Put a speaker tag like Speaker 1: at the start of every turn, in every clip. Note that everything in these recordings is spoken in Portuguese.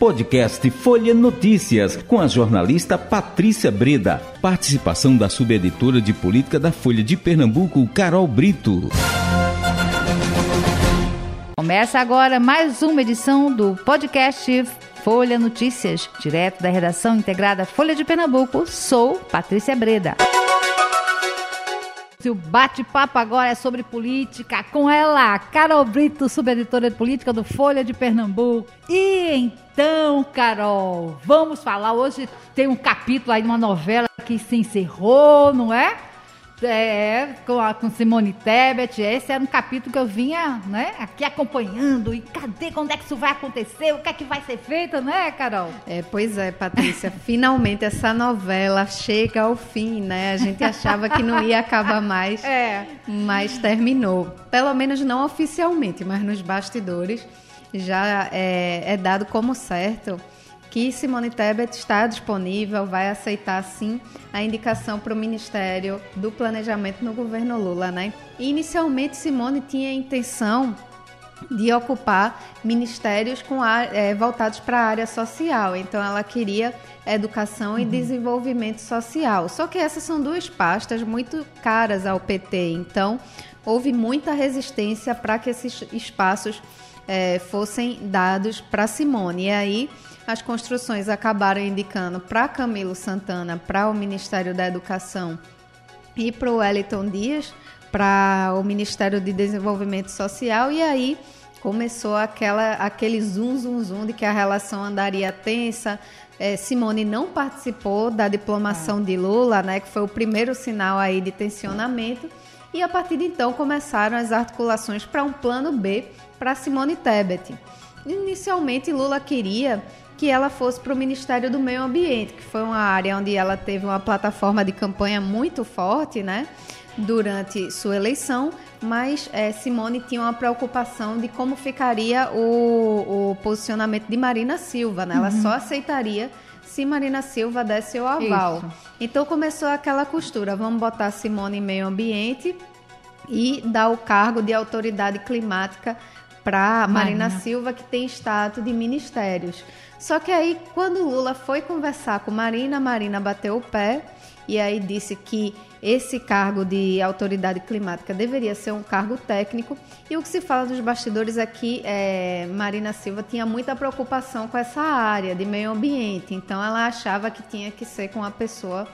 Speaker 1: Podcast Folha Notícias, com a jornalista Patrícia Breda. Participação da subeditora de política da Folha de Pernambuco, Carol Brito.
Speaker 2: Começa agora mais uma edição do podcast Folha Notícias, direto da redação integrada Folha de Pernambuco. Sou Patrícia Breda. O bate-papo agora é sobre política com ela, Carol Brito, subeditora de política do Folha de Pernambuco. E então, Carol, vamos falar. Hoje tem um capítulo aí de uma novela que se encerrou, não é? É, com, a, com Simone Tebet, esse era um capítulo que eu vinha, né, aqui acompanhando. E cadê, quando é que isso vai acontecer? O que é que vai ser feito, né, Carol?
Speaker 3: É, pois é, Patrícia. finalmente essa novela chega ao fim, né? A gente achava que não ia acabar mais, é. mas terminou. Pelo menos não oficialmente, mas nos bastidores já é, é dado como certo que Simone Tebet está disponível, vai aceitar sim a indicação para o Ministério do Planejamento no governo Lula, né? Inicialmente Simone tinha a intenção de ocupar ministérios com é, voltados para a área social. Então, ela queria educação e uhum. desenvolvimento social. Só que essas são duas pastas muito caras ao PT. Então, houve muita resistência para que esses espaços é, fossem dados para Simone. E aí as construções acabaram indicando para Camilo Santana, para o Ministério da Educação e para o Wellington Dias, para o Ministério de Desenvolvimento Social, e aí começou aquela, aquele zoom, zoom, zoom de que a relação andaria tensa. É, Simone não participou da diplomação ah. de Lula, né, que foi o primeiro sinal aí de tensionamento, e a partir de então começaram as articulações para um plano B para Simone Tebet. Inicialmente, Lula queria que ela fosse para o Ministério do Meio Ambiente, que foi uma área onde ela teve uma plataforma de campanha muito forte, né? Durante sua eleição, mas é, Simone tinha uma preocupação de como ficaria o, o posicionamento de Marina Silva, né? Ela uhum. só aceitaria se Marina Silva desse o aval. Isso. Então começou aquela costura, vamos botar Simone em meio ambiente e dar o cargo de autoridade climática para Marina. Marina Silva, que tem status de ministérios. Só que aí, quando Lula foi conversar com Marina, Marina bateu o pé e aí disse que esse cargo de autoridade climática deveria ser um cargo técnico. E o que se fala dos bastidores é que é, Marina Silva tinha muita preocupação com essa área de meio ambiente, então ela achava que tinha que ser com uma pessoa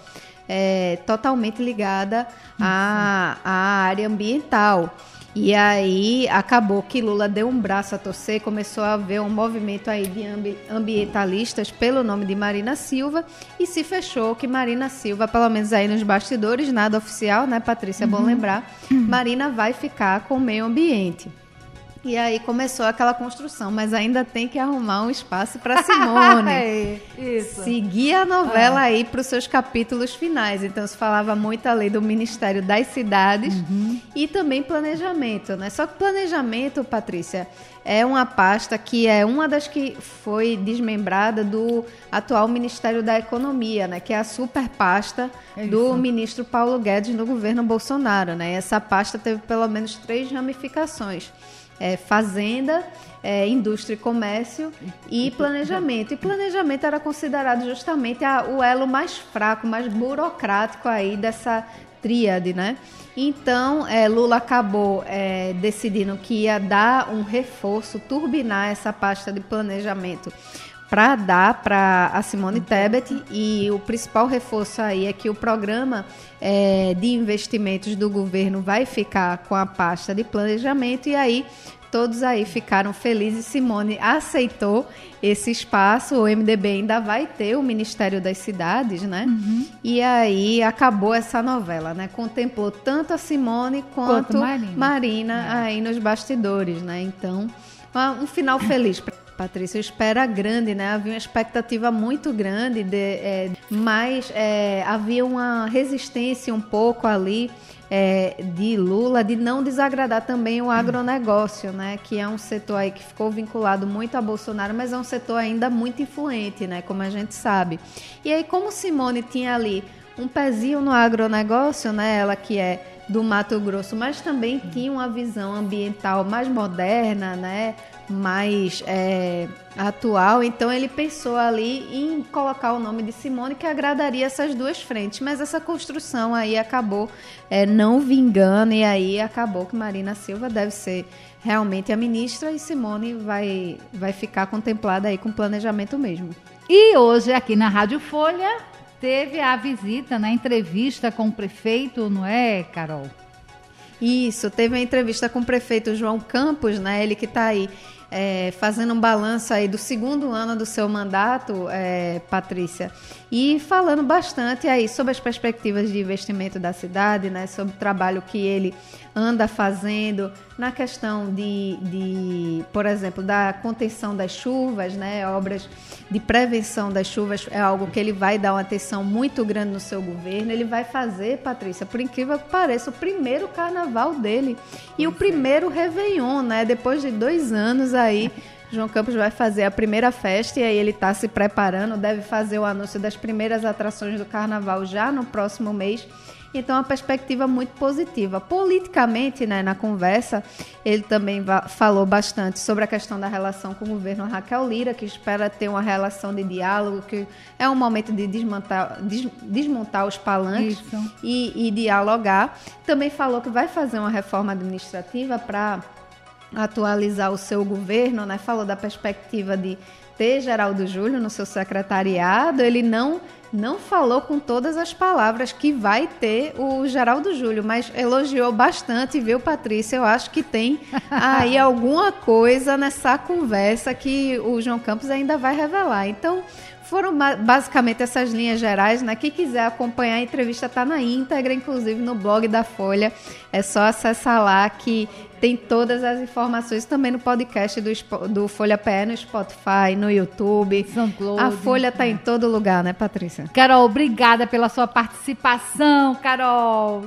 Speaker 3: é, totalmente ligada à, à área ambiental. E aí acabou que Lula deu um braço a torcer, começou a haver um movimento aí de ambientalistas pelo nome de Marina Silva e se fechou que Marina Silva, pelo menos aí nos bastidores, nada oficial, né, Patrícia, é bom uhum. lembrar, Marina vai ficar com o meio ambiente. E aí começou aquela construção, mas ainda tem que arrumar um espaço para Simone.
Speaker 2: É, isso.
Speaker 3: Seguir a novela ah. aí para os seus capítulos finais. Então se falava muito ali do Ministério das Cidades uhum. e também planejamento, né? Só que planejamento, Patrícia, é uma pasta que é uma das que foi desmembrada do atual Ministério da Economia, né? Que é a super pasta é do ministro Paulo Guedes no governo Bolsonaro, né? Essa pasta teve pelo menos três ramificações é, fazenda, é, indústria e comércio e planejamento. E planejamento era considerado justamente a, o elo mais fraco, mais burocrático aí dessa tríade, né? Então, é, Lula acabou é, decidindo que ia dar um reforço, turbinar essa pasta de planejamento para dar para a Simone Tebet e o principal reforço aí é que o programa é, de investimentos do governo vai ficar com a pasta de planejamento e aí todos aí ficaram felizes. Simone aceitou esse espaço. O MDB ainda vai ter o Ministério das Cidades, né? Uhum. E aí acabou essa novela, né? Contemplou tanto a Simone quanto, quanto Marina, Marina é. aí nos bastidores, né? Então, um final feliz. Patrícia, espera grande, né? Havia uma expectativa muito grande, de, é, mas é, havia uma resistência um pouco ali é, de Lula de não desagradar também o agronegócio, né? Que é um setor aí que ficou vinculado muito a Bolsonaro, mas é um setor ainda muito influente, né? Como a gente sabe. E aí, como Simone tinha ali um pezinho no agronegócio, né? Ela que é do Mato Grosso, mas também tinha uma visão ambiental mais moderna, né? Mais é, atual. Então ele pensou ali em colocar o nome de Simone que agradaria essas duas frentes. Mas essa construção aí acabou é, não vingando e aí acabou que Marina Silva deve ser realmente a ministra e Simone vai, vai ficar contemplada aí com planejamento mesmo.
Speaker 2: E hoje aqui na Rádio Folha teve a visita, na né, entrevista com o prefeito, não é, Carol?
Speaker 3: Isso, teve a entrevista com o prefeito João Campos, né? Ele que está aí é, fazendo um balanço aí do segundo ano do seu mandato, é, Patrícia, e falando bastante aí sobre as perspectivas de investimento da cidade, né, sobre o trabalho que ele anda fazendo na questão de, de, por exemplo, da contenção das chuvas, né, obras de prevenção das chuvas é algo que ele vai dar uma atenção muito grande no seu governo. Ele vai fazer, Patrícia, por incrível que pareça, o primeiro carnaval dele e o primeiro Réveillon, né, depois de dois anos aí. João Campos vai fazer a primeira festa e aí ele está se preparando, deve fazer o anúncio das primeiras atrações do carnaval já no próximo mês. Então, a perspectiva muito positiva. Politicamente, né, na conversa, ele também falou bastante sobre a questão da relação com o governo Raquel Lira, que espera ter uma relação de diálogo, que é um momento de desmontar, des, desmontar os palanques e, e dialogar. Também falou que vai fazer uma reforma administrativa para atualizar o seu governo, né? Falou da perspectiva de ter Geraldo Júlio no seu secretariado. Ele não não falou com todas as palavras que vai ter o Geraldo Júlio, mas elogiou bastante, viu, Patrícia? Eu acho que tem aí alguma coisa nessa conversa que o João Campos ainda vai revelar. Então, foram basicamente essas linhas gerais, né? Quem quiser acompanhar a entrevista está na íntegra, inclusive no blog da Folha. É só acessar lá que tem todas as informações também no podcast do, do Folha PE, no Spotify, no YouTube. A Folha está em todo lugar, né, Patrícia?
Speaker 2: Carol, obrigada pela sua participação, Carol.